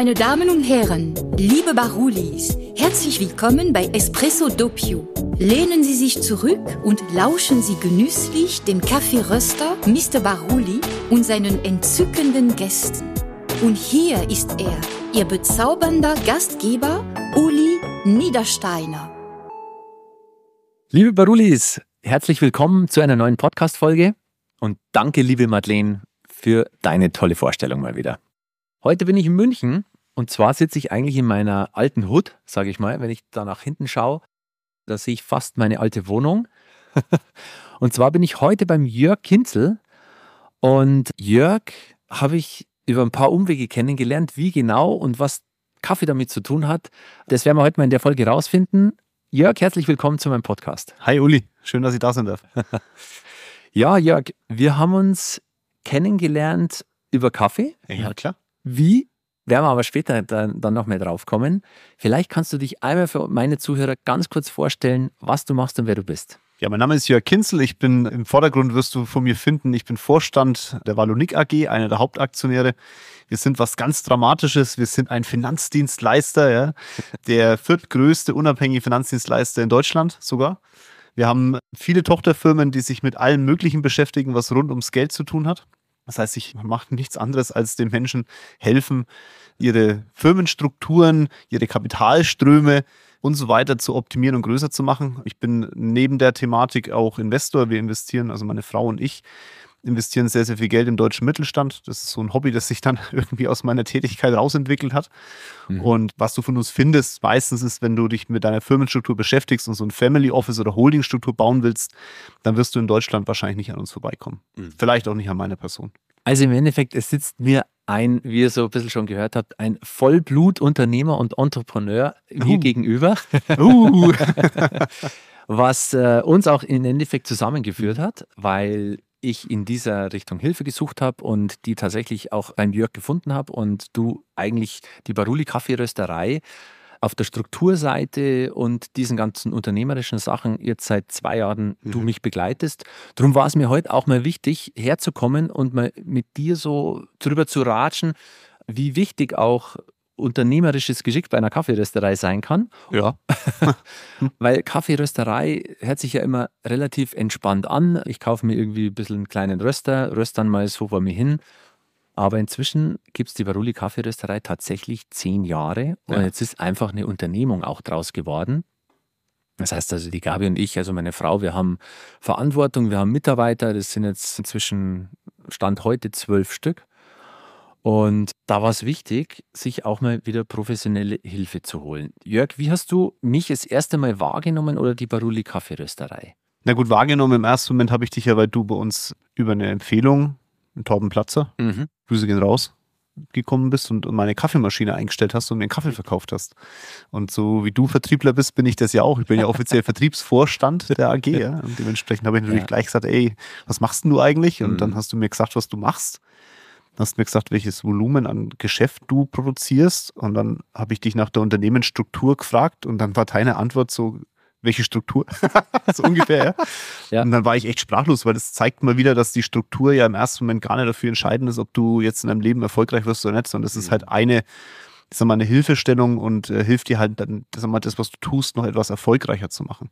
Meine Damen und Herren, liebe Barulis, herzlich willkommen bei Espresso Doppio. Lehnen Sie sich zurück und lauschen Sie genüsslich dem Kaffeeröster Mr. Baruli und seinen entzückenden Gästen. Und hier ist er, Ihr bezaubernder Gastgeber, Uli Niedersteiner. Liebe Barulis, herzlich willkommen zu einer neuen Podcast-Folge und danke, liebe Madeleine, für deine tolle Vorstellung mal wieder. Heute bin ich in München und zwar sitze ich eigentlich in meiner alten Hut, sage ich mal. Wenn ich da nach hinten schaue, da sehe ich fast meine alte Wohnung. und zwar bin ich heute beim Jörg Kinzel und Jörg habe ich über ein paar Umwege kennengelernt, wie genau und was Kaffee damit zu tun hat. Das werden wir heute mal in der Folge rausfinden. Jörg, herzlich willkommen zu meinem Podcast. Hi Uli, schön, dass ich da sein darf. ja, Jörg, wir haben uns kennengelernt über Kaffee. Ja, klar. Wie? Werden wir aber später dann, dann noch mehr drauf kommen. Vielleicht kannst du dich einmal für meine Zuhörer ganz kurz vorstellen, was du machst und wer du bist. Ja, mein Name ist Jörg Kinzel. Ich bin im Vordergrund, wirst du von mir finden, ich bin Vorstand der Valonik AG, einer der Hauptaktionäre. Wir sind was ganz Dramatisches. Wir sind ein Finanzdienstleister, ja, der viertgrößte unabhängige Finanzdienstleister in Deutschland sogar. Wir haben viele Tochterfirmen, die sich mit allem Möglichen beschäftigen, was rund ums Geld zu tun hat. Das heißt, ich mache nichts anderes, als den Menschen helfen, ihre Firmenstrukturen, ihre Kapitalströme und so weiter zu optimieren und größer zu machen. Ich bin neben der Thematik auch Investor. Wir investieren, also meine Frau und ich, investieren sehr, sehr viel Geld im deutschen Mittelstand. Das ist so ein Hobby, das sich dann irgendwie aus meiner Tätigkeit rausentwickelt hat. Mhm. Und was du von uns findest, meistens ist, wenn du dich mit deiner Firmenstruktur beschäftigst und so ein Family Office oder Holdingstruktur bauen willst, dann wirst du in Deutschland wahrscheinlich nicht an uns vorbeikommen. Mhm. Vielleicht auch nicht an meiner Person. Also im Endeffekt, es sitzt mir ein, wie ihr so ein bisschen schon gehört habt, ein Vollblutunternehmer und Entrepreneur mir uh. gegenüber. Uh. was äh, uns auch im Endeffekt zusammengeführt hat, weil ich in dieser Richtung Hilfe gesucht habe und die tatsächlich auch beim Jörg gefunden habe und du eigentlich die Baruli Kaffeerösterei auf der Strukturseite und diesen ganzen unternehmerischen Sachen jetzt seit zwei Jahren mhm. du mich begleitest. Darum war es mir heute auch mal wichtig, herzukommen und mal mit dir so drüber zu ratschen, wie wichtig auch unternehmerisches Geschick bei einer Kaffeerösterei sein kann. Ja. Weil Kaffeerösterei hört sich ja immer relativ entspannt an. Ich kaufe mir irgendwie ein bisschen einen kleinen Röster, röst dann mal so vor mir hin aber inzwischen gibt es die Baruli Kaffeerösterei tatsächlich zehn Jahre und ja. jetzt ist einfach eine Unternehmung auch draus geworden. Das heißt also, die Gabi und ich, also meine Frau, wir haben Verantwortung, wir haben Mitarbeiter, das sind jetzt inzwischen Stand heute zwölf Stück. Und da war es wichtig, sich auch mal wieder professionelle Hilfe zu holen. Jörg, wie hast du mich das erste Mal wahrgenommen oder die Baruli Kaffeerösterei? Na gut, wahrgenommen im ersten Moment habe ich dich ja, weil du bei uns über eine Empfehlung einen Torben Platzer, mhm. Grüße gehen raus, gekommen bist und meine Kaffeemaschine eingestellt hast und mir einen Kaffee verkauft hast. Und so wie du Vertriebler bist, bin ich das ja auch. Ich bin ja offiziell Vertriebsvorstand der AG. Ja? Und dementsprechend habe ich natürlich ja. gleich gesagt, ey, was machst denn du eigentlich? Und mhm. dann hast du mir gesagt, was du machst. Hast mir gesagt, welches Volumen an Geschäft du produzierst. Und dann habe ich dich nach der Unternehmensstruktur gefragt und dann war deine Antwort so, welche Struktur? so ungefähr, ja. ja. Und dann war ich echt sprachlos, weil das zeigt mal wieder, dass die Struktur ja im ersten Moment gar nicht dafür entscheidend ist, ob du jetzt in deinem Leben erfolgreich wirst oder nicht, sondern das ist mhm. halt eine, ich sag mal, eine Hilfestellung und äh, hilft dir halt dann, sag mal, das, was du tust, noch etwas erfolgreicher zu machen.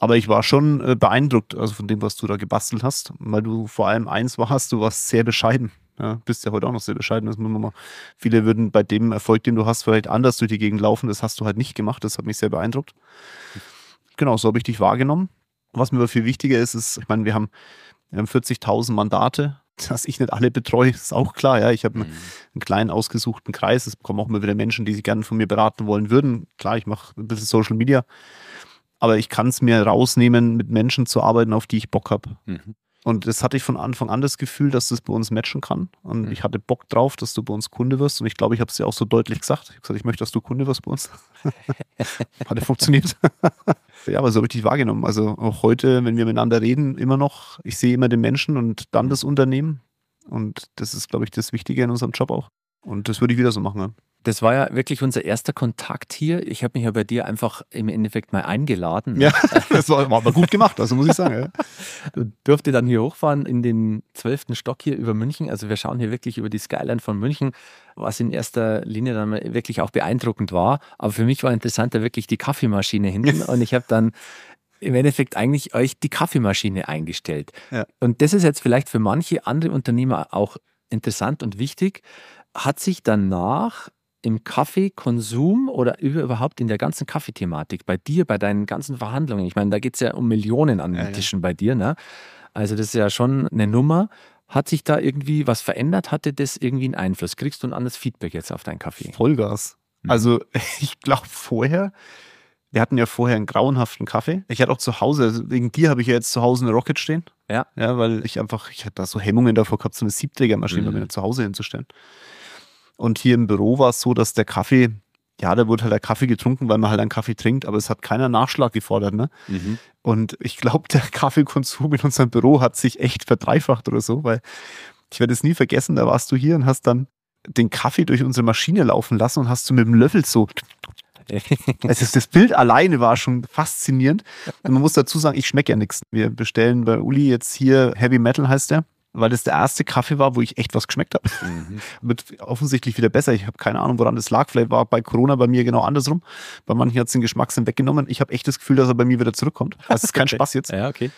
Aber ich war schon äh, beeindruckt, also von dem, was du da gebastelt hast, weil du vor allem eins warst, du warst sehr bescheiden. Ja, bist ja heute auch noch sehr bescheiden. Das muss man mal. Viele würden bei dem Erfolg, den du hast, vielleicht anders durch die Gegend laufen. Das hast du halt nicht gemacht. Das hat mich sehr beeindruckt genau, so habe ich dich wahrgenommen. Was mir aber viel wichtiger ist, ist, ich meine, wir haben, wir haben 40.000 Mandate, dass ich nicht alle betreue, ist auch klar. Ja, ich habe mhm. einen kleinen ausgesuchten Kreis. Es kommen auch immer wieder Menschen, die sich gerne von mir beraten wollen würden. Klar, ich mache ein bisschen Social Media, aber ich kann es mir rausnehmen, mit Menschen zu arbeiten, auf die ich Bock habe. Mhm. Und das hatte ich von Anfang an das Gefühl, dass das bei uns matchen kann. Und mhm. ich hatte Bock drauf, dass du bei uns Kunde wirst. Und ich glaube, ich habe es dir auch so deutlich gesagt. Ich habe gesagt, ich möchte, dass du Kunde wirst bei uns. Hat ja funktioniert. ja, aber so habe ich dich wahrgenommen. Also auch heute, wenn wir miteinander reden, immer noch, ich sehe immer den Menschen und dann das Unternehmen. Und das ist, glaube ich, das Wichtige in unserem Job auch. Und das würde ich wieder so machen. Das war ja wirklich unser erster Kontakt hier. Ich habe mich ja bei dir einfach im Endeffekt mal eingeladen. Ja, das war, war aber gut gemacht, also muss ich sagen. Ja. Du durfte dann hier hochfahren in den zwölften Stock hier über München. Also wir schauen hier wirklich über die Skyline von München, was in erster Linie dann wirklich auch beeindruckend war. Aber für mich war interessanter wirklich die Kaffeemaschine hinten. Und ich habe dann im Endeffekt eigentlich euch die Kaffeemaschine eingestellt. Ja. Und das ist jetzt vielleicht für manche andere Unternehmer auch interessant und wichtig. Hat sich danach im Kaffeekonsum oder überhaupt in der ganzen Kaffeethematik bei dir, bei deinen ganzen Verhandlungen, ich meine, da geht es ja um Millionen an ja, Tischen ja. bei dir, ne? Also das ist ja schon eine Nummer. Hat sich da irgendwie was verändert? Hatte das irgendwie einen Einfluss? Kriegst du ein anderes Feedback jetzt auf deinen Kaffee? Vollgas. Mhm. Also ich glaube vorher, wir hatten ja vorher einen grauenhaften Kaffee. Ich hatte auch zu Hause, also wegen dir habe ich ja jetzt zu Hause eine Rocket stehen. Ja. Ja, weil ich einfach, ich hatte da so Hemmungen davor gehabt, so eine Siebträgermaschine mhm. bei mir zu Hause hinzustellen. Und hier im Büro war es so, dass der Kaffee, ja, da wurde halt der Kaffee getrunken, weil man halt einen Kaffee trinkt, aber es hat keiner Nachschlag gefordert, ne? Mhm. Und ich glaube, der Kaffeekonsum in unserem Büro hat sich echt verdreifacht oder so, weil ich werde es nie vergessen, da warst du hier und hast dann den Kaffee durch unsere Maschine laufen lassen und hast du mit dem Löffel so also das Bild alleine war schon faszinierend. Und man muss dazu sagen, ich schmecke ja nichts. Wir bestellen bei Uli jetzt hier Heavy Metal heißt der, weil das der erste Kaffee war, wo ich echt was geschmeckt habe. Mhm. Wird offensichtlich wieder besser. Ich habe keine Ahnung, woran das lag. Vielleicht war bei Corona bei mir genau andersrum. Bei manchen hat es den Geschmackssinn weggenommen. Ich habe echt das Gefühl, dass er bei mir wieder zurückkommt. Also es ist kein Spaß jetzt. Ja, okay.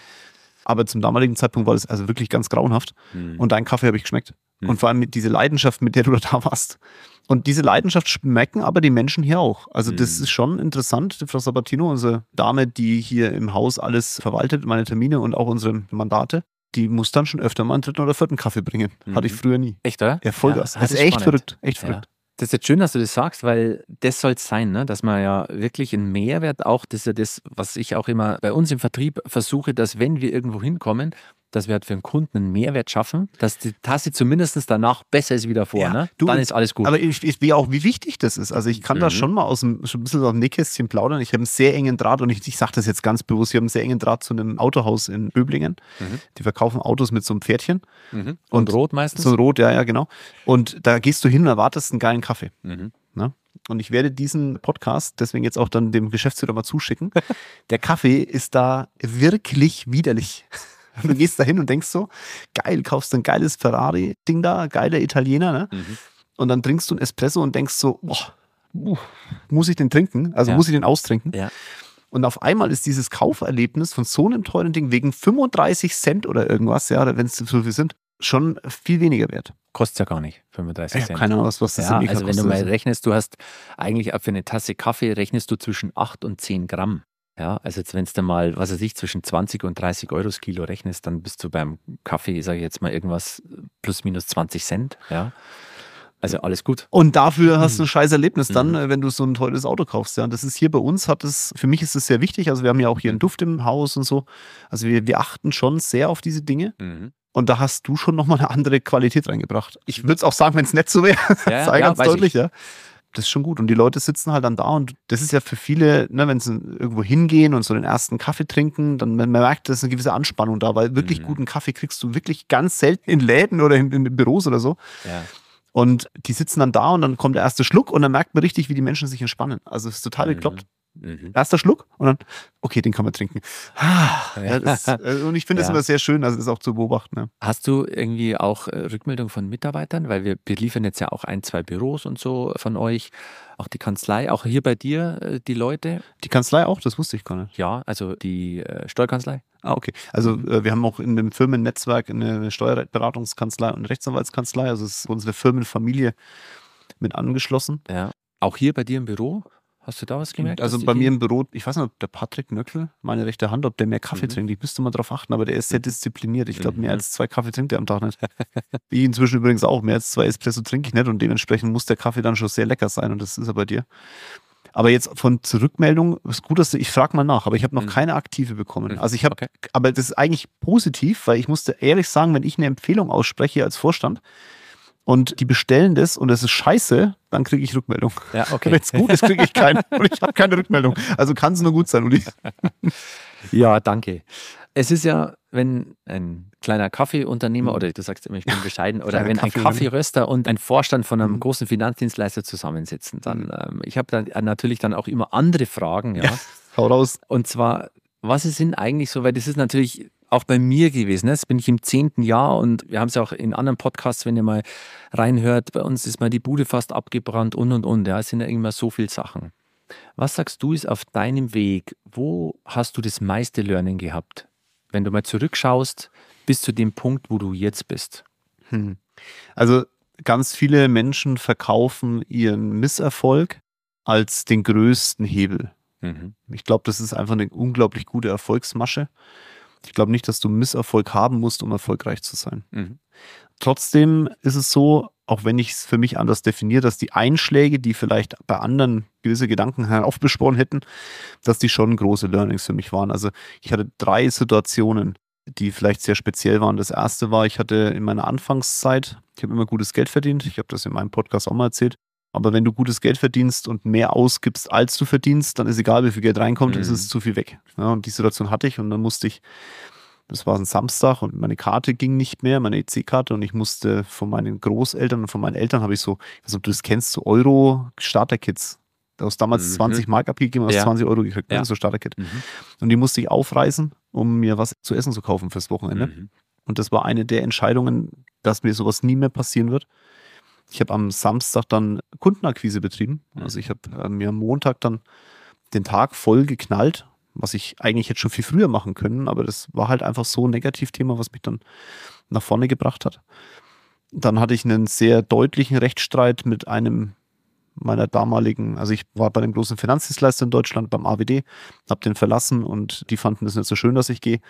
Aber zum damaligen Zeitpunkt war das also wirklich ganz grauenhaft. Mhm. Und deinen Kaffee habe ich geschmeckt. Mhm. Und vor allem mit diese Leidenschaft, mit der du da warst. Und diese Leidenschaft schmecken aber die Menschen hier auch. Also das mhm. ist schon interessant. Frau Sabatino, unsere Dame, die hier im Haus alles verwaltet, meine Termine und auch unsere Mandate, die muss dann schon öfter mal einen dritten oder vierten Kaffee bringen. Hatte ich mhm. früher nie. Echt, oder? Ja, Vollgas. Ja, das, das ist echt spannend. verrückt. Echt verrückt. Das ist jetzt schön, dass du das sagst, weil das soll es sein, ne? dass man ja wirklich einen Mehrwert auch, das ist ja das, was ich auch immer bei uns im Vertrieb versuche, dass wenn wir irgendwo hinkommen, dass wir halt für den Kunden einen Mehrwert schaffen, dass die Tasse zumindest danach besser ist wie davor. Ja, ne? du, Dann ist alles gut. Aber ich, ich wie auch, wie wichtig das ist. Also ich kann mhm. da schon mal aus dem, schon ein bisschen aus dem Nähkästchen plaudern. Ich habe einen sehr engen Draht und ich, ich sage das jetzt ganz bewusst, ich habe einen sehr engen Draht zu einem Autohaus in Böblingen. Mhm. Die verkaufen Autos mit so einem Pferdchen. Mhm. Und, und, rot meistens? So rot, ja, ja, genau. Und da gehst du hin und erwartest einen geilen Kaffee. Mhm. Ne? Und ich werde diesen Podcast deswegen jetzt auch dann dem Geschäftsführer mal zuschicken. Der Kaffee ist da wirklich widerlich. Du gehst da hin und denkst so, geil, kaufst ein geiles Ferrari-Ding da, geiler Italiener, ne? Mhm. Und dann trinkst du ein Espresso und denkst so, boah, muss ich den trinken? Also ja. muss ich den austrinken? Ja. Und auf einmal ist dieses Kauferlebnis von so einem teuren Ding wegen 35 Cent oder irgendwas, ja, wenn es so viel sind, schon viel weniger wert. Kostet ja gar nicht, 35 Cent. keine Ahnung, was, was das ja, Also wenn du mal rechnest, du hast eigentlich für eine Tasse Kaffee rechnest du zwischen 8 und 10 Gramm. Ja, also jetzt, wenn es dann mal, was weiß ich, zwischen 20 und 30 Euro das Kilo rechnest, dann bist du beim Kaffee, sage ich jetzt mal, irgendwas plus minus 20 Cent. Ja. Also alles gut. Und dafür hast du ein scheiß Erlebnis dann, mhm. wenn du so ein teures Auto kaufst. Ja, das ist hier bei uns, hat es, für mich ist es sehr wichtig. Also wir haben ja auch hier einen Duft im Haus und so. Also wir, wir achten schon sehr auf diese Dinge. Mhm. Und da hast du schon nochmal eine andere Qualität reingebracht. Ich würde es auch sagen, wenn es nett so wäre. Ja, Sei ja, ganz deutlich, ich. ja das ist schon gut. Und die Leute sitzen halt dann da und das ist ja für viele, ne, wenn sie irgendwo hingehen und so den ersten Kaffee trinken, dann man merkt, dass eine gewisse Anspannung da, weil wirklich mhm. guten Kaffee kriegst du wirklich ganz selten in Läden oder in, in Büros oder so. Ja. Und die sitzen dann da und dann kommt der erste Schluck und dann merkt man richtig, wie die Menschen sich entspannen. Also es ist total mhm. bekloppt. Mhm. Erster Schluck und dann, okay, den kann man trinken. Ja, das, äh, und ich finde es ja. immer sehr schön, also das auch zu beobachten. Ne? Hast du irgendwie auch äh, Rückmeldung von Mitarbeitern? Weil wir beliefern jetzt ja auch ein, zwei Büros und so von euch. Auch die Kanzlei, auch hier bei dir äh, die Leute? Die Kanzlei auch, das wusste ich gar nicht. Ja, also die Steuerkanzlei. Ah, okay. Also mhm. wir haben auch in dem Firmennetzwerk eine Steuerberatungskanzlei und Rechtsanwaltskanzlei. Also ist unsere Firmenfamilie mit angeschlossen. Ja. Auch hier bei dir im Büro? Hast du da was gemerkt? Also bei mir im Büro, ich weiß nicht, ob der Patrick Nöckel, meine rechte Hand, ob der mehr Kaffee mhm. trinkt. Ich müsste mal drauf achten, aber der ist sehr mhm. diszipliniert. Ich glaube, mehr mhm. als zwei Kaffee trinkt er am Tag nicht. ich inzwischen übrigens auch. Mehr als zwei Espresso trinke ich nicht und dementsprechend muss der Kaffee dann schon sehr lecker sein und das ist er bei dir. Aber jetzt von Zurückmeldung, ist gut, dass du, ich frage mal nach, aber ich habe noch mhm. keine aktive bekommen. Also ich habe, okay. aber das ist eigentlich positiv, weil ich musste ehrlich sagen, wenn ich eine Empfehlung ausspreche als Vorstand, und die bestellen das und es ist scheiße, dann kriege ich Rückmeldung. Ja, okay. Wenn es gut ist, kriege ich keine. und ich habe keine Rückmeldung. Also kann es nur gut sein, Uli. ja, danke. Es ist ja wenn ein kleiner Kaffeeunternehmer Mhm. oder du sagst immer, ich bin bescheiden, oder wenn ein. Kaffeeröster und ein Vorstand von einem Mhm. großen Finanzdienstleister zusammensitzen, dann, Mhm. ähm, ich habe dann natürlich dann auch immer andere Fragen, ja. Ja. Hau raus. Und zwar, was sind eigentlich so, weil das ist natürlich auch bei mir gewesen. Jetzt bin ich im zehnten Jahr und wir haben es ja auch in anderen Podcasts, wenn ihr mal reinhört, bei uns ist mal die Bude fast abgebrannt und und und. Ja, es sind ja immer so viele Sachen. Was sagst du ist auf deinem Weg, wo hast du das meiste Learning gehabt? Wenn du mal zurückschaust, bis zu dem Punkt, wo du jetzt bist. Hm. Also ganz viele Menschen verkaufen ihren Misserfolg als den größten Hebel. Ich glaube, das ist einfach eine unglaublich gute Erfolgsmasche. Ich glaube nicht, dass du Misserfolg haben musst, um erfolgreich zu sein. Mhm. Trotzdem ist es so, auch wenn ich es für mich anders definiere, dass die Einschläge, die vielleicht bei anderen gewisse Gedanken heraufbeschworen hätten, dass die schon große Learnings für mich waren. Also ich hatte drei Situationen, die vielleicht sehr speziell waren. Das erste war, ich hatte in meiner Anfangszeit, ich habe immer gutes Geld verdient. Ich habe das in meinem Podcast auch mal erzählt. Aber wenn du gutes Geld verdienst und mehr ausgibst, als du verdienst, dann ist egal, wie viel Geld reinkommt, Mhm. ist es zu viel weg. Ja, und die Situation hatte ich und dann musste ich, das war ein Samstag und meine Karte ging nicht mehr, meine EC-Karte und ich musste von meinen Großeltern und von meinen Eltern habe ich so, ich weiß nicht, ob du das kennst, so Euro-Starter-Kits. Aus damals Mhm. 20 Mark abgegeben, aus Ja. 20 Euro gekriegt, ne, Ja. so Starter-Kit. Mhm. Und die musste ich aufreißen, um mir was zu essen zu kaufen fürs Wochenende. Mhm. Und das war eine der Entscheidungen, dass mir sowas nie mehr passieren wird. Ich habe am Samstag dann Kundenakquise betrieben. Also ich habe äh, mir am Montag dann den Tag voll geknallt, was ich eigentlich hätte schon viel früher machen können, aber das war halt einfach so ein Negativthema, was mich dann nach vorne gebracht hat. Dann hatte ich einen sehr deutlichen Rechtsstreit mit einem meiner damaligen, also ich war bei dem großen Finanzdienstleister in Deutschland, beim AWD, habe den verlassen und die fanden es nicht so schön, dass ich gehe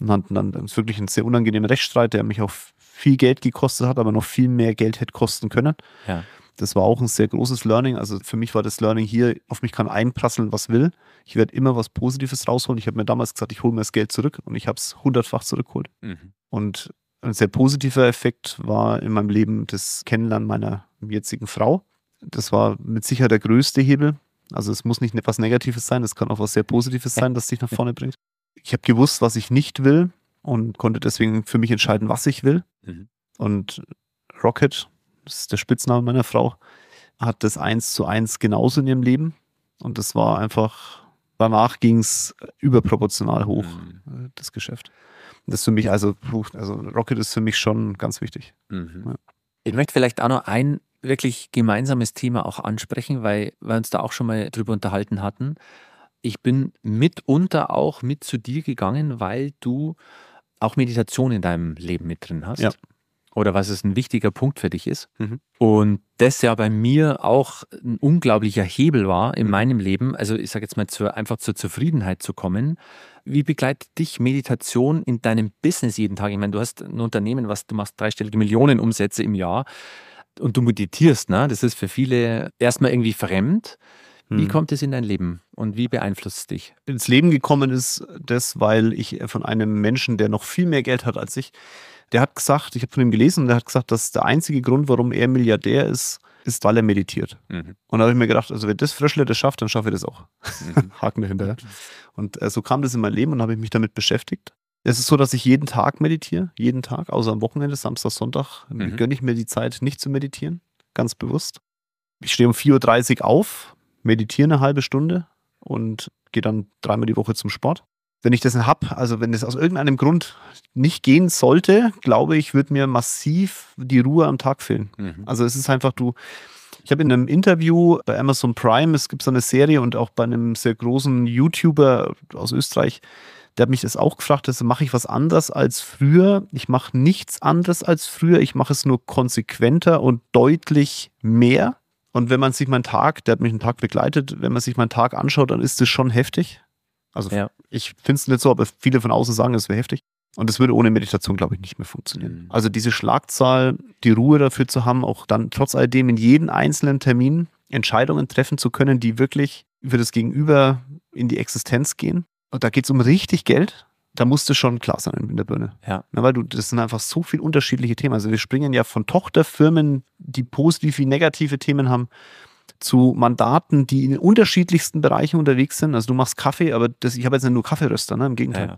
und hatten dann wirklich einen sehr unangenehmen Rechtsstreit, der mich auch viel Geld gekostet hat, aber noch viel mehr Geld hätte kosten können. Ja. Das war auch ein sehr großes Learning. Also für mich war das Learning hier, auf mich kann einprasseln, was will. Ich werde immer was Positives rausholen. Ich habe mir damals gesagt, ich hole mir das Geld zurück und ich habe es hundertfach zurückgeholt. Mhm. Und ein sehr positiver Effekt war in meinem Leben das Kennenlernen meiner jetzigen Frau. Das war mit Sicherheit der größte Hebel. Also es muss nicht etwas Negatives sein, es kann auch was sehr Positives sein, das dich nach vorne bringt. Ich habe gewusst, was ich nicht will und konnte deswegen für mich entscheiden, was ich will. Mhm. Und Rocket, das ist der Spitzname meiner Frau, hat das eins zu eins genauso in ihrem Leben. Und das war einfach, danach ging es überproportional hoch, Mhm. äh, das Geschäft. Das ist für mich, also, also Rocket ist für mich schon ganz wichtig. Mhm. Ja. Ich möchte vielleicht auch noch ein wirklich gemeinsames Thema auch ansprechen, weil wir uns da auch schon mal drüber unterhalten hatten. Ich bin mitunter auch mit zu dir gegangen, weil du auch Meditation in deinem Leben mit drin hast. Ja. Oder was es ein wichtiger Punkt für dich ist. Mhm. Und das ja bei mir auch ein unglaublicher Hebel war Mhm. in meinem Leben. Also ich sage jetzt mal zur, einfach zur Zufriedenheit zu kommen. Wie begleitet dich Meditation in deinem Business jeden Tag? Ich meine, du hast ein Unternehmen, was du machst dreistellige Millionen Umsätze im Jahr und du meditierst, ne? Das ist für viele erstmal irgendwie fremd. Wie Mhm. kommt es in dein Leben und wie beeinflusst es dich? ins Leben gekommen ist, das, weil ich von einem Menschen, der noch viel mehr Geld hat als ich, der hat gesagt, ich habe von ihm gelesen, und der hat gesagt, dass der einzige Grund, warum er Milliardär ist, ist, weil er meditiert. Und da habe ich mir gedacht, also wenn das Fröschle das schafft, dann schaffe ich das auch. Haken dahinter. Und äh, so kam das in mein Leben und habe ich mich damit beschäftigt. Es ist so, dass ich jeden Tag meditiere, jeden Tag, außer am Wochenende, Samstag, Sonntag, Mhm. gönne ich mir die Zeit, nicht zu meditieren, ganz bewusst. Ich stehe um 4.30 Uhr auf, meditiere eine halbe Stunde und gehe dann dreimal die Woche zum Sport. Wenn ich das nicht habe, also wenn es aus irgendeinem Grund nicht gehen sollte, glaube ich, wird mir massiv die Ruhe am Tag fehlen. Mhm. Also es ist einfach, du, ich habe in einem Interview bei Amazon Prime, es gibt so eine Serie und auch bei einem sehr großen YouTuber aus Österreich, der hat mich das auch gefragt, also mache ich was anders als früher? Ich mache nichts anderes als früher, ich mache es nur konsequenter und deutlich mehr. Und wenn man sich meinen Tag, der hat mich einen Tag begleitet, wenn man sich meinen Tag anschaut, dann ist das schon heftig. Also Ja. ich finde es nicht so, aber viele von außen sagen, es wäre heftig. Und das würde ohne Meditation, glaube ich, nicht mehr funktionieren. Mhm. Also diese Schlagzahl, die Ruhe dafür zu haben, auch dann trotz alledem in jeden einzelnen Termin Entscheidungen treffen zu können, die wirklich für das Gegenüber in die Existenz gehen. Und da geht es um richtig Geld. Da musst du schon klar sein in der Birne. Ja. Na, weil du, das sind einfach so viele unterschiedliche Themen. Also wir springen ja von Tochterfirmen, die positive wie negative Themen haben, zu Mandaten, die in den unterschiedlichsten Bereichen unterwegs sind. Also du machst Kaffee, aber das, ich habe jetzt nicht nur Kaffeeröster, ne? im Gegenteil. Ja.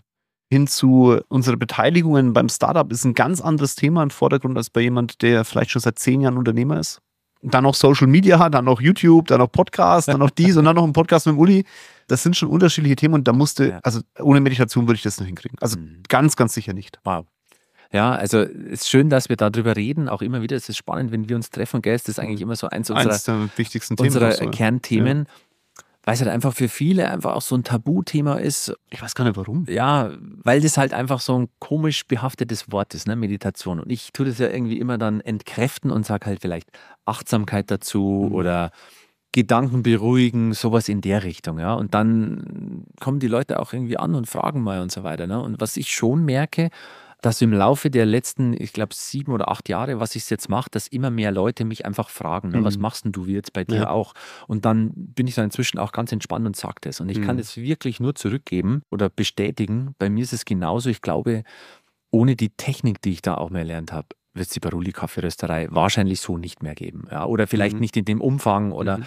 hin zu unserer Beteiligungen beim Startup ist ein ganz anderes Thema im Vordergrund als bei jemand, der vielleicht schon seit zehn Jahren Unternehmer ist. Dann noch Social Media, dann noch YouTube, dann noch Podcast, dann noch dies und dann noch ein Podcast mit Uli. Das sind schon unterschiedliche Themen und da musste, ja. also ohne Meditation würde ich das nicht hinkriegen. Also mhm. ganz, ganz sicher nicht. Wow. Ja, also es ist schön, dass wir darüber reden. Auch immer wieder, es ist spannend, wenn wir uns treffen, gell? Das ist eigentlich immer so eins, eins unserer, der wichtigsten unserer Themen, Kernthemen. Ja weil es halt einfach für viele einfach auch so ein Tabuthema ist. Ich weiß gar nicht warum. Ja, weil das halt einfach so ein komisch behaftetes Wort ist, ne, Meditation. Und ich tue das ja irgendwie immer dann entkräften und sage halt vielleicht Achtsamkeit dazu mhm. oder Gedanken beruhigen, sowas in der Richtung, ja. Und dann kommen die Leute auch irgendwie an und fragen mal und so weiter. Ne? Und was ich schon merke, dass im Laufe der letzten, ich glaube, sieben oder acht Jahre, was ich jetzt mache, dass immer mehr Leute mich einfach fragen, ne, mhm. was machst denn du jetzt bei dir ja. auch? Und dann bin ich dann inzwischen auch ganz entspannt und sage das. Und ich mhm. kann es wirklich nur zurückgeben oder bestätigen. Bei mir ist es genauso. Ich glaube, ohne die Technik, die ich da auch mehr erlernt habe, wird es die Baruli Kaffeerösterei wahrscheinlich so nicht mehr geben. Ja? Oder vielleicht mhm. nicht in dem Umfang. Oder mhm.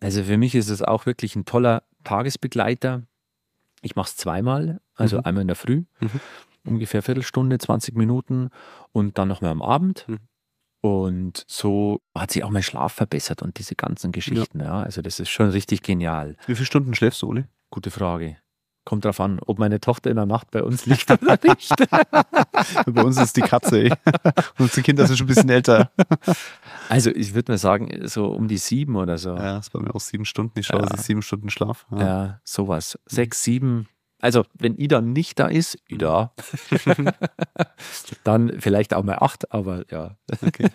also für mich ist es auch wirklich ein toller Tagesbegleiter. Ich mache es zweimal, also mhm. einmal in der Früh mhm ungefähr Viertelstunde, 20 Minuten und dann nochmal am Abend. Mhm. Und so hat sich auch mein Schlaf verbessert und diese ganzen Geschichten. Ja. ja. Also das ist schon richtig genial. Wie viele Stunden schläfst du, Uli? Gute Frage. Kommt drauf an, ob meine Tochter in der Nacht bei uns liegt oder nicht. bei uns ist die Katze, ey. Unsere Kinder sind schon ein bisschen älter. Also ich würde mal sagen, so um die sieben oder so. Ja, das ist bei mir auch sieben Stunden. Ich schaue, ja. sieben Stunden Schlaf. Ja, ja sowas. Sechs, sieben, also, wenn Ida nicht da ist, Ida, dann vielleicht auch mal acht, aber ja. Okay.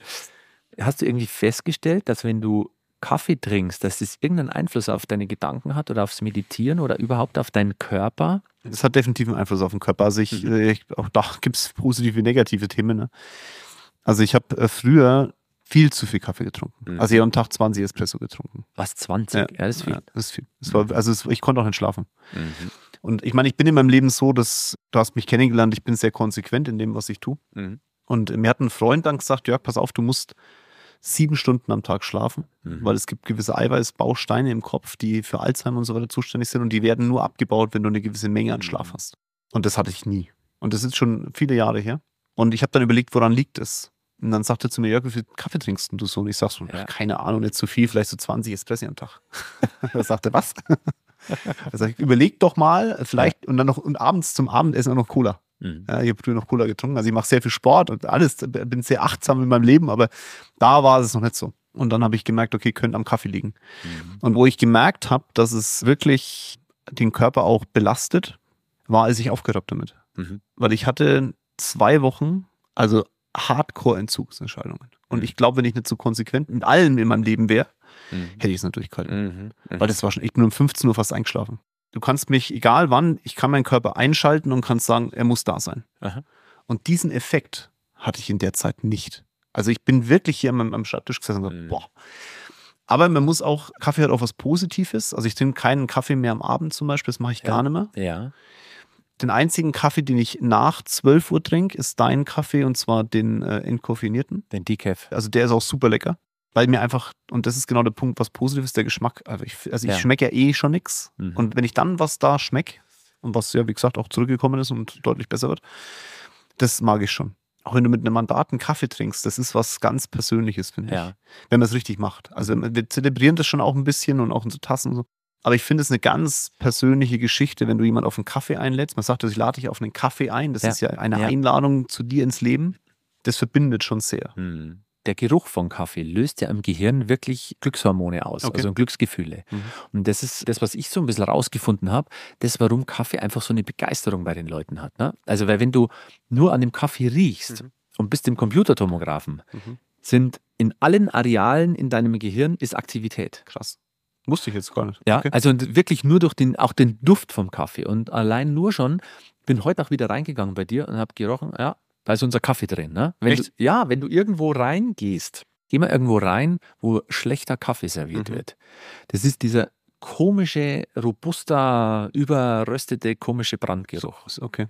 Hast du irgendwie festgestellt, dass wenn du Kaffee trinkst, dass das irgendeinen Einfluss auf deine Gedanken hat oder aufs Meditieren oder überhaupt auf deinen Körper? Das hat definitiv einen Einfluss auf den Körper. Also ich, mhm. ich auch da gibt es positive, negative Themen. Ne? Also ich habe äh, früher viel zu viel Kaffee getrunken. Mhm. Also ich habe am Tag 20 Espresso getrunken. Was, 20? Ja, ja das ist viel. Ja, das ist viel. Das war, also es, ich konnte auch nicht schlafen. Mhm. Und ich meine, ich bin in meinem Leben so, dass du hast mich kennengelernt, ich bin sehr konsequent in dem, was ich tue. Mhm. Und mir hat ein Freund dann gesagt, Jörg, pass auf, du musst sieben Stunden am Tag schlafen, mhm. weil es gibt gewisse Eiweißbausteine im Kopf, die für Alzheimer und so weiter zuständig sind und die werden nur abgebaut, wenn du eine gewisse Menge an Schlaf mhm. hast. Und das hatte ich nie. Und das ist schon viele Jahre her. Und ich habe dann überlegt, woran liegt es? Und dann sagte er zu mir, Jörg, wie viel Kaffee trinkst du so? Und ich sag so, ja. keine Ahnung, nicht zu viel, vielleicht so 20 Espresso am Tag. er sagte, was? er sagt, überleg doch mal, vielleicht, ja. und dann noch und abends zum Abendessen auch noch Cola. Mhm. Ja, ich habe früher noch Cola getrunken. Also ich mache sehr viel Sport und alles, bin sehr achtsam in meinem Leben, aber da war es noch nicht so. Und dann habe ich gemerkt, okay, könnte am Kaffee liegen. Mhm. Und wo ich gemerkt habe, dass es wirklich den Körper auch belastet, war, als ich aufgehört habe damit. Mhm. Weil ich hatte zwei Wochen, also Hardcore-Entzugsentscheidungen. Und mhm. ich glaube, wenn ich nicht so konsequent mit allem in meinem Leben wäre, mhm. hätte ich es natürlich durchgehalten. Mhm. mhm. Weil das war schon, ich bin um 15 Uhr fast eingeschlafen. Du kannst mich, egal wann, ich kann meinen Körper einschalten und kannst sagen, er muss da sein. Aha. Und diesen Effekt hatte ich in der Zeit nicht. Also ich bin wirklich hier am, am Schreibtisch gesessen und gesagt, mhm. boah. Aber man muss auch, Kaffee hat auch was Positives. Also ich trinke keinen Kaffee mehr am Abend zum Beispiel, das mache ich ja. gar nicht mehr. Ja. Den einzigen Kaffee, den ich nach 12 Uhr trinke, ist dein Kaffee und zwar den äh, entkoffinierten. Den Decaf. Also der ist auch super lecker. Weil mir einfach, und das ist genau der Punkt, was positiv ist, der Geschmack. Also ich, also ich ja. schmecke ja eh schon nichts. Mhm. Und wenn ich dann was da schmecke, und was ja, wie gesagt, auch zurückgekommen ist und deutlich besser wird, das mag ich schon. Auch wenn du mit einem Mandaten Kaffee trinkst, das ist was ganz Persönliches, finde ja. ich. Wenn man es richtig macht. Also wir zelebrieren das schon auch ein bisschen und auch in so Tassen und so. Aber ich finde es eine ganz persönliche Geschichte, wenn du jemanden auf einen Kaffee einlädst. Man sagt, ich lade dich auf einen Kaffee ein. Das ja. ist ja eine ja. Einladung zu dir ins Leben. Das verbindet schon sehr. Hm. Der Geruch von Kaffee löst ja im Gehirn wirklich Glückshormone aus, okay. also Glücksgefühle. Mhm. Und das ist das, was ich so ein bisschen rausgefunden habe, das, warum Kaffee einfach so eine Begeisterung bei den Leuten hat. Ne? Also, weil wenn du nur an dem Kaffee riechst mhm. und bist im Computertomographen, mhm. sind in allen Arealen in deinem Gehirn ist Aktivität. Krass. Musste ich jetzt gar nicht. Ja, okay. also wirklich nur durch den, auch den Duft vom Kaffee. Und allein nur schon, bin heute auch wieder reingegangen bei dir und habe gerochen, ja, da ist unser Kaffee drin. Ne? Wenn Du, ja, wenn du irgendwo reingehst, geh mal irgendwo rein, wo schlechter Kaffee serviert mhm. wird. Das ist dieser komische, robuster, überröstete, komische Brandgeruch. Okay.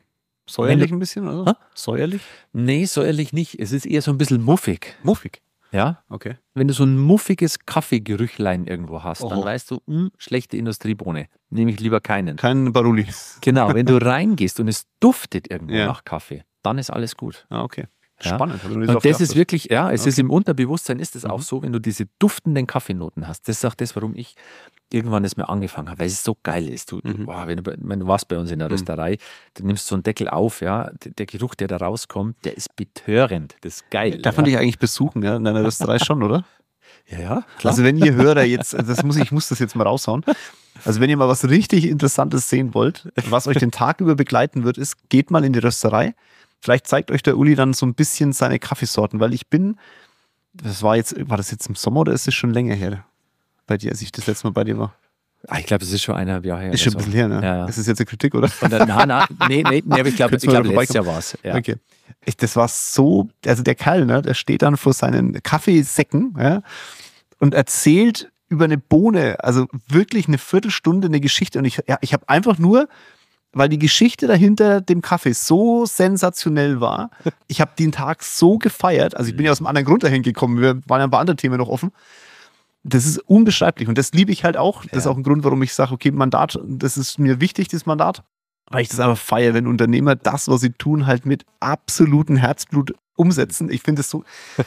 Säuerlich ein bisschen, oder? Ha? Säuerlich? Nee, säuerlich nicht. Es ist eher so ein bisschen muffig. Muffig? Ja? Okay. Wenn du so ein muffiges Kaffeegerüchlein irgendwo hast, dann Oh. weißt du, mh, schlechte Industriebohne. Nehme ich lieber keinen. Kein Baruli. Genau, wenn du reingehst und es duftet irgendwo Ja. nach Kaffee, dann ist alles gut. Ah, okay. Ja. Spannend. nie Und das ist wirklich, ja, es ist Okay. im Unterbewusstsein ist es auch Mhm. so, wenn du diese duftenden Kaffeenoten hast. Das ist auch das, warum ich irgendwann das mir angefangen habe, weil es so geil ist. Du, Mhm. wow, wenn, du, wenn du warst bei uns in der Mhm. Rösterei, du nimmst so einen Deckel auf, ja, der, der Geruch, der da rauskommt, der ist betörend. Das ist geil. Darf man ja. dich eigentlich besuchen, ja? In deiner Rösterei schon, oder? Ja, ja, klar. Also wenn ihr Hörer jetzt, das muss ich, ich muss das jetzt mal raushauen. Also wenn ihr mal was richtig Interessantes sehen wollt, was euch den Tag über begleiten wird, ist, geht mal in die Rösterei. Vielleicht zeigt euch der Uli dann so ein bisschen seine Kaffeesorten, weil ich bin, das war jetzt, war das jetzt im Sommer oder ist es schon länger her? Bei dir, als ich das letzte Mal bei dir war. Ah, ich glaube, es ist schon einer Jahr her. Ist schon ein bisschen her, ne? Ja, ja. Ist das jetzt eine Kritik, oder? Und dann, nein, nein, nee, nee, nee, aber ich glaube, ich glaube letztes Jahr war es. Ja. Okay. Ich, das war so, also der Kerl, ne, der steht dann vor seinen Kaffeesäcken ja, und erzählt über eine Bohne, also wirklich eine Viertelstunde eine Geschichte. Und ich, ja, ich habe einfach nur, weil die Geschichte dahinter dem Kaffee so sensationell war, ich habe den Tag so gefeiert. Also ich bin ja aus einem anderen Grund dahin gekommen. Wir waren ja ein paar andere Themen noch offen. Das ist unbeschreiblich und das liebe ich halt auch. Das ist auch ein Grund, warum ich sage, okay, Mandat, das ist mir wichtig, das Mandat. Weil ich das einfach feiere, wenn Unternehmer das, was sie tun, halt mit absolutem Herzblut umsetzen. Ich finde es so.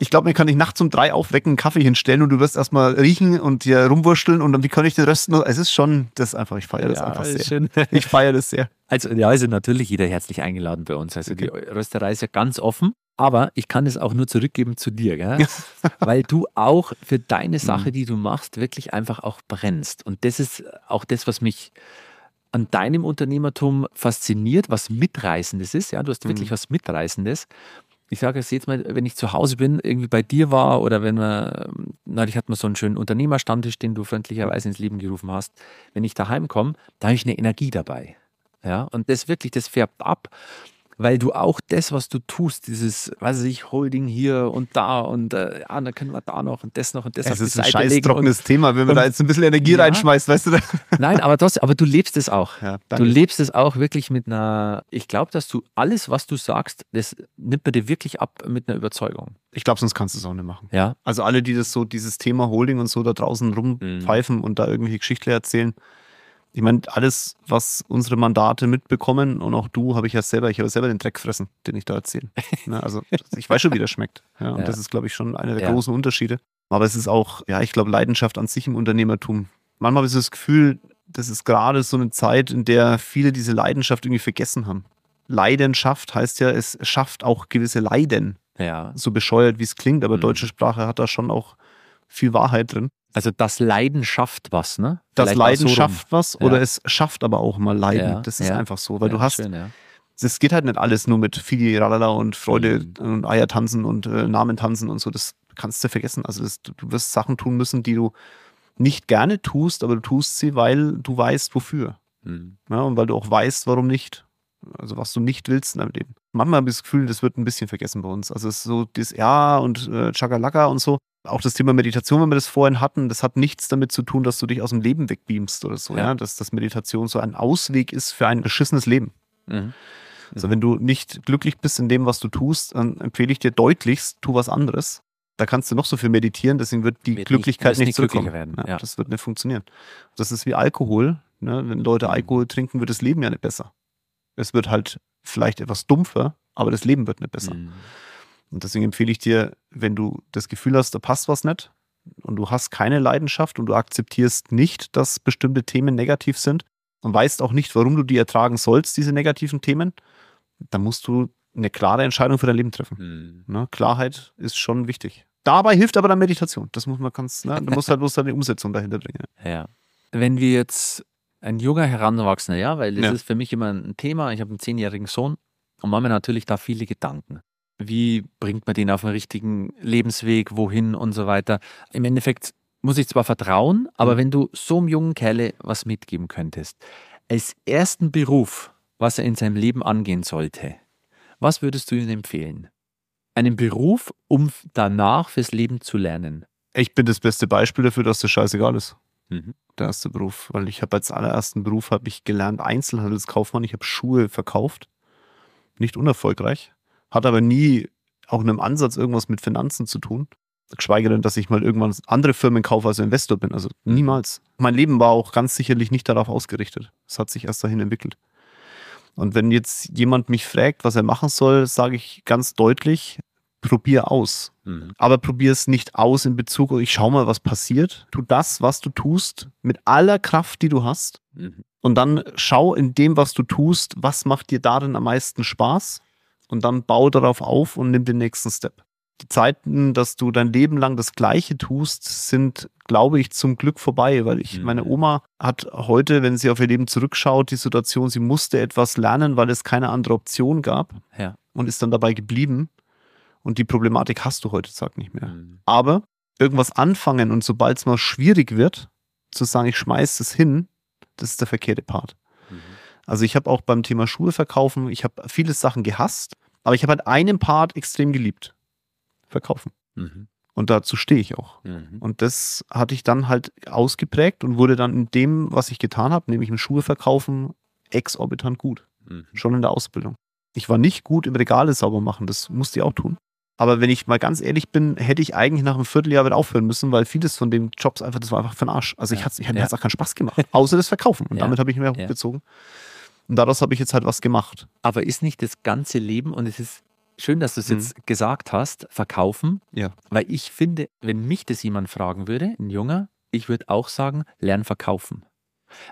Ich glaube, mir kann ich nachts um drei aufwecken, einen Kaffee hinstellen und du wirst erstmal riechen und hier rumwursteln und dann wie kann ich den rösten? Es ist schon, das ist einfach, ich feiere das Ja, einfach sehr. schön. Ich feiere das sehr. Also, ja, also natürlich jeder herzlich eingeladen bei uns. Also die Rösterei ist ja ganz offen. Aber ich kann es auch nur zurückgeben zu dir, gell? weil du auch für deine Sache, die du machst, wirklich einfach auch brennst. Und das ist auch das, was mich an deinem Unternehmertum fasziniert, was Mitreißendes ist. Ja, du hast wirklich Mhm. was Mitreißendes. Ich sage es jetzt mal, wenn ich zu Hause bin, irgendwie bei dir war oder wenn wir, neulich hatten wir so einen schönen Unternehmerstammtisch, den du freundlicherweise ins Leben gerufen hast. Wenn ich daheim komme, da habe ich eine Energie dabei. Ja, und das wirklich, das färbt ab, weil du auch das, was du tust, dieses, weiß ich, Holding hier und da und äh, ja, dann können wir da noch und das noch und das Es auf die ist ein Seite scheiß legen. Und, trockenes Thema, wenn man da jetzt ein bisschen Energie Ja. reinschmeißt, weißt du? nein, aber, das, aber du lebst es auch. Ja, Du lebst es auch wirklich mit einer, ich glaube, dass du alles, was du sagst, das nimmt man dir wirklich ab mit einer Überzeugung. Ich glaube, sonst kannst du es auch nicht machen. Ja, Also alle, die das so, dieses Thema Holding und so da draußen rumpfeifen und da irgendwelche Geschichten erzählen. Ich meine, alles, was unsere Mandate mitbekommen und auch du, habe ich ja selber, ich habe selber den Dreck fressen, den ich da erzähle. Ne, also ich weiß schon, wie der schmeckt. Ja, und Ja. das ist, glaube ich, schon einer der Ja. großen Unterschiede. Aber es ist auch, ja, ich glaube, Leidenschaft an sich im Unternehmertum. Manchmal habe ich so das Gefühl, das ist gerade so eine Zeit, in der viele diese Leidenschaft irgendwie vergessen haben. Leidenschaft heißt ja, es schafft auch gewisse Leiden ja. so bescheuert, wie es klingt, aber Mhm. deutsche Sprache hat da schon auch viel Wahrheit drin. Also das Leiden schafft was, ne? Das Vielleicht auch Leiden so schafft was Ja. oder es schafft aber auch mal Leiden. Ja, Das ist ja. einfach so, weil du hast, Schön, es geht halt nicht alles nur mit Fili, Ralala und Freude Mhm. und Eier tanzen und äh, Namen tanzen und so. Das kannst du vergessen. Also das, du du wirst Sachen tun müssen, die du nicht gerne tust, aber du tust sie, weil du weißt, wofür. Mhm. Ja, und weil du auch weißt, warum nicht. Also was du nicht willst in deinem Leben. Manchmal habe ich das Gefühl, das wird ein bisschen vergessen bei uns. Also es ist so das Ja und äh, Chakalaka und so. Auch das Thema Meditation, wenn wir das vorhin hatten, das hat nichts damit zu tun, dass du dich aus dem Leben wegbeamst oder so. Ja. Ja. Dass das Meditation so ein Ausweg ist für ein beschissenes Leben. Mhm. Also wenn du nicht glücklich bist in dem, was du tust, dann empfehle ich dir deutlichst, tu was anderes. Da kannst du noch so viel meditieren, deswegen wird die Wird Glücklichkeit nicht, nicht zurückkommen. werden, Ja, ja. Das wird nicht funktionieren. Das ist wie Alkohol. Ne? Wenn Leute Mhm. Alkohol trinken, wird das Leben ja nicht besser. Es wird halt vielleicht etwas dumpfer, aber das Leben wird nicht besser. Mhm. Und deswegen empfehle ich dir, wenn du das Gefühl hast, da passt was nicht und du hast keine Leidenschaft und du akzeptierst nicht, dass bestimmte Themen negativ sind und weißt auch nicht, warum du die ertragen sollst, diese negativen Themen, dann musst du eine klare Entscheidung für dein Leben treffen. Mhm. Ne? Klarheit ist schon wichtig. Dabei hilft aber dann Meditation. Das muss man ganz, ne? du musst halt bloß deine Umsetzung dahinter bringen. Ja. Wenn wir jetzt ein junger Heranwachsender, ja, weil das Ja. ist für mich immer ein Thema. Ich habe einen zehnjährigen Sohn und mache mir natürlich da viele Gedanken. Wie bringt man den auf den richtigen Lebensweg, wohin und so weiter. Im Endeffekt muss ich zwar vertrauen, aber Mhm. wenn du so einem jungen Kerle was mitgeben könntest, als ersten Beruf, was er in seinem Leben angehen sollte, was würdest du ihm empfehlen? Einen Beruf, um danach fürs Leben zu lernen. Ich bin das beste Beispiel dafür, dass das scheißegal ist. Mhm. Der erste Beruf, weil ich habe als allerersten Beruf habe ich gelernt Einzelhandelskaufmann. Ich habe Schuhe verkauft, nicht unerfolgreich, hat aber nie auch in einem Ansatz irgendwas mit Finanzen zu tun. Geschweige denn, dass ich mal irgendwann andere Firmen kaufe als Investor bin. Also niemals. Mein Leben war auch ganz sicherlich nicht darauf ausgerichtet. Es hat sich erst dahin entwickelt. Und wenn jetzt jemand mich fragt, was er machen soll, sage ich ganz deutlich, probier aus. Mhm. Aber probier es nicht aus in Bezug, ich schau mal, was passiert. Tu das, was du tust, mit aller Kraft, die du hast. Mhm. Und dann schau in dem, was du tust, was macht dir darin am meisten Spaß. Und dann bau darauf auf und nimm den nächsten Step. Die Zeiten, dass du dein Leben lang das Gleiche tust, sind, glaube ich, zum Glück vorbei, weil ich, mhm. meine Oma hat heute, wenn sie auf ihr Leben zurückschaut, die Situation, sie musste etwas lernen, weil es keine andere Option gab ja. und ist dann dabei geblieben. Und die Problematik hast du heutzutage nicht mehr. Mhm. Aber irgendwas anfangen und sobald es mal schwierig wird, zu sagen, ich schmeiß es hin, das ist der verkehrte Part. Also ich habe auch beim Thema Schuhe verkaufen, ich habe viele Sachen gehasst, aber ich habe halt einen Part extrem geliebt. Verkaufen. Mhm. Und dazu stehe ich auch. Mhm. Und das hatte ich dann halt ausgeprägt und wurde dann in dem, was ich getan habe, nämlich im Schuhe verkaufen, exorbitant gut. Mhm. Schon in der Ausbildung. Ich war nicht gut im Regale sauber machen, das musste ich auch tun. Aber wenn ich mal ganz ehrlich bin, hätte ich eigentlich nach einem Vierteljahr wieder aufhören müssen, weil vieles von den Jobs einfach, das war einfach für den Arsch. Also ich, hat's, ich, mir ja. hat es auch keinen Spaß gemacht, außer das Verkaufen. Und ja. damit habe ich mir hochgezogen. Und daraus habe ich jetzt halt was gemacht. Aber ist nicht das ganze Leben, und es ist schön, dass du es mhm. jetzt gesagt hast, verkaufen? Ja. Weil ich finde, wenn mich das jemand fragen würde, ein Junger, ich würde auch sagen, lern verkaufen.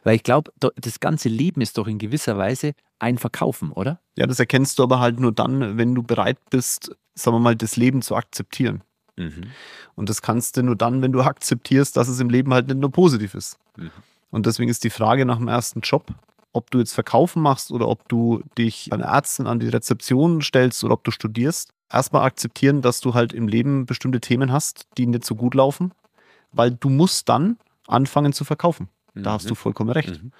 Weil ich glaube, das ganze Leben ist doch in gewisser Weise ein Verkaufen, oder? Ja, das erkennst du aber halt nur dann, wenn du bereit bist, sagen wir mal, das Leben zu akzeptieren. Mhm. Und das kannst du nur dann, wenn du akzeptierst, dass es im Leben halt nicht nur positiv ist. Mhm. Und deswegen ist die Frage nach dem ersten Job, ob du jetzt Verkaufen machst oder ob du dich an Ärzten an die Rezeption stellst oder ob du studierst, erstmal akzeptieren, dass du halt im Leben bestimmte Themen hast, die nicht so gut laufen, weil du musst dann anfangen zu verkaufen. Da hast du mhm. vollkommen recht. Mhm.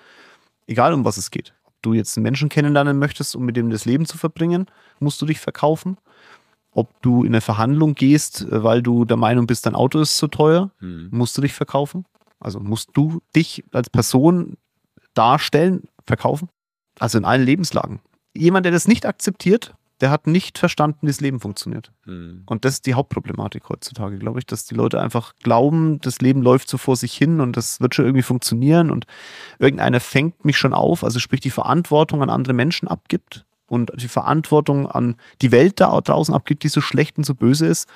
Egal um was es geht. Ob du jetzt einen Menschen kennenlernen möchtest, um mit dem das Leben zu verbringen, musst du dich verkaufen. Ob du in eine Verhandlung gehst, äh, weil du der Meinung bist, dein Auto ist zu teuer, mhm. musst du dich verkaufen. Also musst du dich als Person darstellen, verkaufen. Also in allen Lebenslagen. Jemand, der das nicht akzeptiert, der hat nicht verstanden, wie das Leben funktioniert. Mhm. Und das ist die Hauptproblematik heutzutage, glaube ich, dass die Leute einfach glauben, das Leben läuft so vor sich hin und das wird schon irgendwie funktionieren und irgendeiner fängt mich schon auf, also sprich die Verantwortung an andere Menschen abgibt und die Verantwortung an die Welt da draußen abgibt, die so schlecht und so böse ist.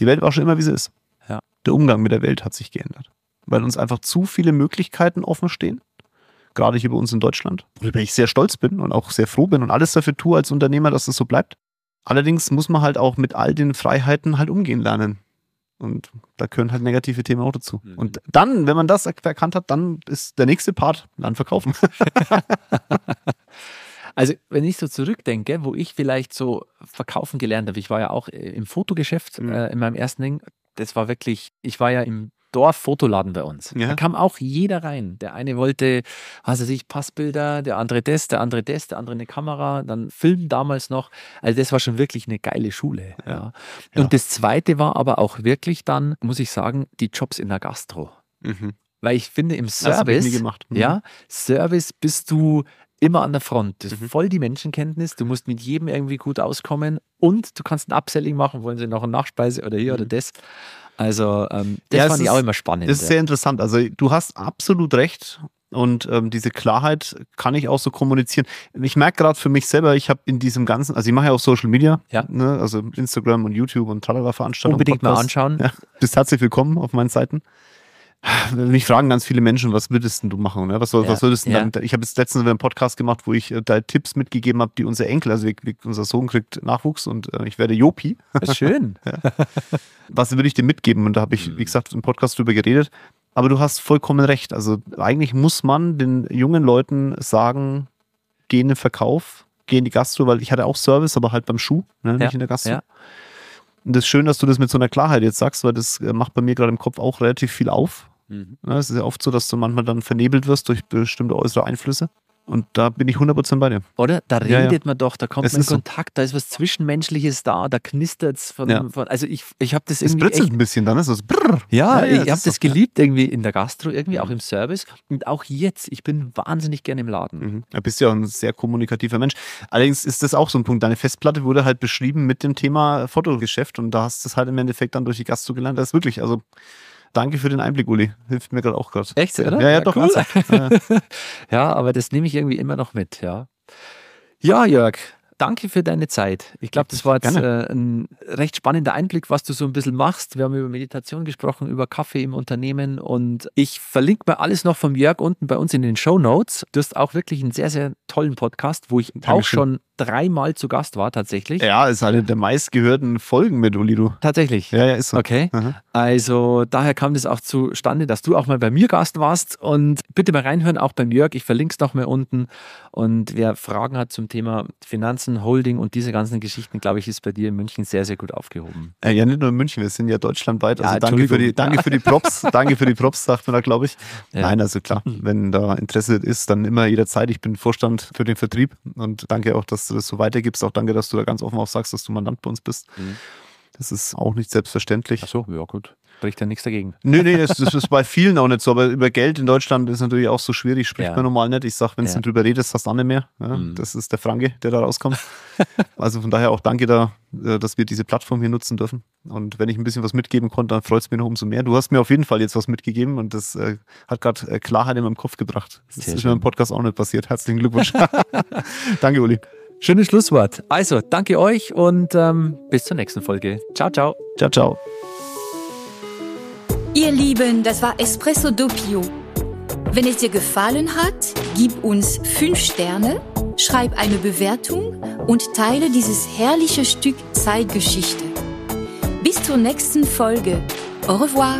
Die Welt war schon immer, wie sie ist. Ja. Der Umgang mit der Welt hat sich geändert, weil uns einfach zu viele Möglichkeiten offen stehen gerade hier bei uns in Deutschland, worüber ich sehr stolz bin und auch sehr froh bin und alles dafür tue als Unternehmer, dass das so bleibt. Allerdings muss man halt auch mit all den Freiheiten halt umgehen lernen. Und da gehören halt negative Themen auch dazu. Mhm. Und dann, wenn man das erkannt hat, dann ist der nächste Part dann verkaufen. also, wenn ich so zurückdenke, wo ich vielleicht so verkaufen gelernt habe, ich war ja auch im Fotogeschäft mhm. äh, in meinem ersten Ding. Das war wirklich, ich war ja im Dorf-Fotoladen bei uns. Ja. Da kam auch jeder rein. Der eine wollte, was weiß ich, Passbilder, der andere das, der andere das, der andere eine Kamera, dann Film damals noch. Also das war schon wirklich eine geile Schule. Ja. ja. Und das zweite war aber auch wirklich dann, muss ich sagen, die Jobs in der Gastro. Mhm. Weil ich finde, im Service, mhm. ja, Service bist du immer an der Front. Das ist mhm. voll die Menschenkenntnis. Du musst mit jedem irgendwie gut auskommen und du kannst ein Upselling machen. Wollen sie noch eine Nachspeise oder hier mhm. oder das? Also ähm, das ja, fand ich auch immer spannend. Das ist sehr interessant. Also du hast absolut recht. Und ähm, diese Klarheit kann ich auch so kommunizieren. Ich merke gerade für mich selber, ich habe in diesem ganzen, also ich mache ja auch Social Media, ja. ne, also Instagram und YouTube und tralala Veranstaltungen. Unbedingt Podcast. mal anschauen. Ja, bist herzlich willkommen auf meinen Seiten. Mich fragen ganz viele Menschen, was würdest du machen? Ne? Was, soll, ja, was würdest du ja. dann? Ich habe jetzt letztens einen Podcast gemacht, wo ich äh, da Tipps mitgegeben habe, die unser Enkel, also unser Sohn kriegt Nachwuchs und äh, ich werde Jopi. Das ist schön. ja. Was würde ich dir mitgeben? Und da habe ich, wie gesagt, im Podcast drüber geredet. Aber du hast vollkommen recht. Also eigentlich muss man den jungen Leuten sagen, geh in den Verkauf, geh in die Gastro, weil ich hatte auch Service, aber halt beim Schuh, ne? nicht in der Gastro. Und das ist schön, dass du das mit so einer Klarheit jetzt sagst, weil das äh, macht bei mir gerade im Kopf auch relativ viel auf. Mhm. Ja, es ist ja oft so, dass du manchmal dann vernebelt wirst durch bestimmte äußere Einflüsse. Und da bin ich 100% bei dir. Oder? Da redet ja, ja. man doch, da kommt es man in Kontakt, so. da ist was Zwischenmenschliches da, da knistert es von, ja. von, Also ich, ich habe das irgendwie. Es britzelt ein bisschen, dann ist es. Brrr. Ja, ich habe das geliebt irgendwie in der Gastro, irgendwie auch im Service. Und auch jetzt, ich bin wahnsinnig gerne im Laden. Mhm. Da bist ja auch ein sehr kommunikativer Mensch. Allerdings ist das auch so ein Punkt. Deine Festplatte wurde halt beschrieben mit dem Thema Fotogeschäft und da hast du es halt im Endeffekt dann durch die Gastro gelernt. Das ist wirklich, also Danke für den Einblick, Uli. Hilft mir gerade auch gerade. Echt, oder? Ja, ja, ja doch. Cool. Ja. ja, aber das nehme ich irgendwie immer noch mit, ja. Ja, Jörg, danke für deine Zeit. Ich glaube, das war jetzt äh, ein recht spannender Einblick, was du so ein bisschen machst. Wir haben über Meditation gesprochen, über Kaffee im Unternehmen und ich verlinke mir alles noch vom Jörg unten bei uns in den Show Notes. Du hast auch wirklich einen sehr, sehr tollen Podcast, wo ich Dankeschön. auch schon dreimal zu Gast war, tatsächlich. Ja, ist eine der meistgehörten Folgen mit Uli, du. Tatsächlich. Ja, ja, ist so. Okay. Mhm. Also daher kam das auch zustande, dass du auch mal bei mir Gast warst. Und bitte mal reinhören, auch beim Jörg. Ich verlinke es noch mal unten. Und wer Fragen hat zum Thema Finanzen, Holding und diese ganzen Geschichten, glaube ich, ist bei dir in München sehr, sehr gut aufgehoben. Äh, ja, nicht nur in München, wir sind ja deutschlandweit. Also ja, danke, für die, danke für die Props. danke für die Props, sagt man da, glaube ich. Ja. Nein, also klar, wenn da Interesse ist, dann immer jederzeit. Ich bin Vorstand für den Vertrieb und danke auch, dass du das so weitergibst. Auch danke, dass du da ganz offen auch sagst, dass du Mandant bei uns bist. Mhm. Das ist auch nicht selbstverständlich. Ach so, ja gut. Spricht ja nichts dagegen. Nee, nee, das, das, ist bei vielen auch nicht so. Aber über Geld in Deutschland ist natürlich auch so schwierig, spricht ja. man normal nicht. Ich sage, wenn du ja. drüber redest, hast du auch nicht mehr. Ja, mhm. Das ist der Franke, der da rauskommt. also von daher auch danke da, äh, dass wir diese Plattform hier nutzen dürfen. Und wenn ich ein bisschen was mitgeben konnte, dann freut es mich noch umso mehr. Du hast mir auf jeden Fall jetzt was mitgegeben und das äh, hat gerade äh, Klarheit in meinem Kopf gebracht. Das Sehr ist schön. mir im Podcast auch nicht passiert. Herzlichen Glückwunsch. danke, Uli. Schönes Schlusswort. Also, danke euch und ähm, bis zur nächsten Folge. Ciao, ciao. Ciao, ciao. Ihr Lieben, das war Espresso Doppio. Wenn es dir gefallen hat, gib uns 5 Sterne, schreib eine Bewertung und teile dieses herrliche Stück Zeitgeschichte. Bis zur nächsten Folge. Au revoir.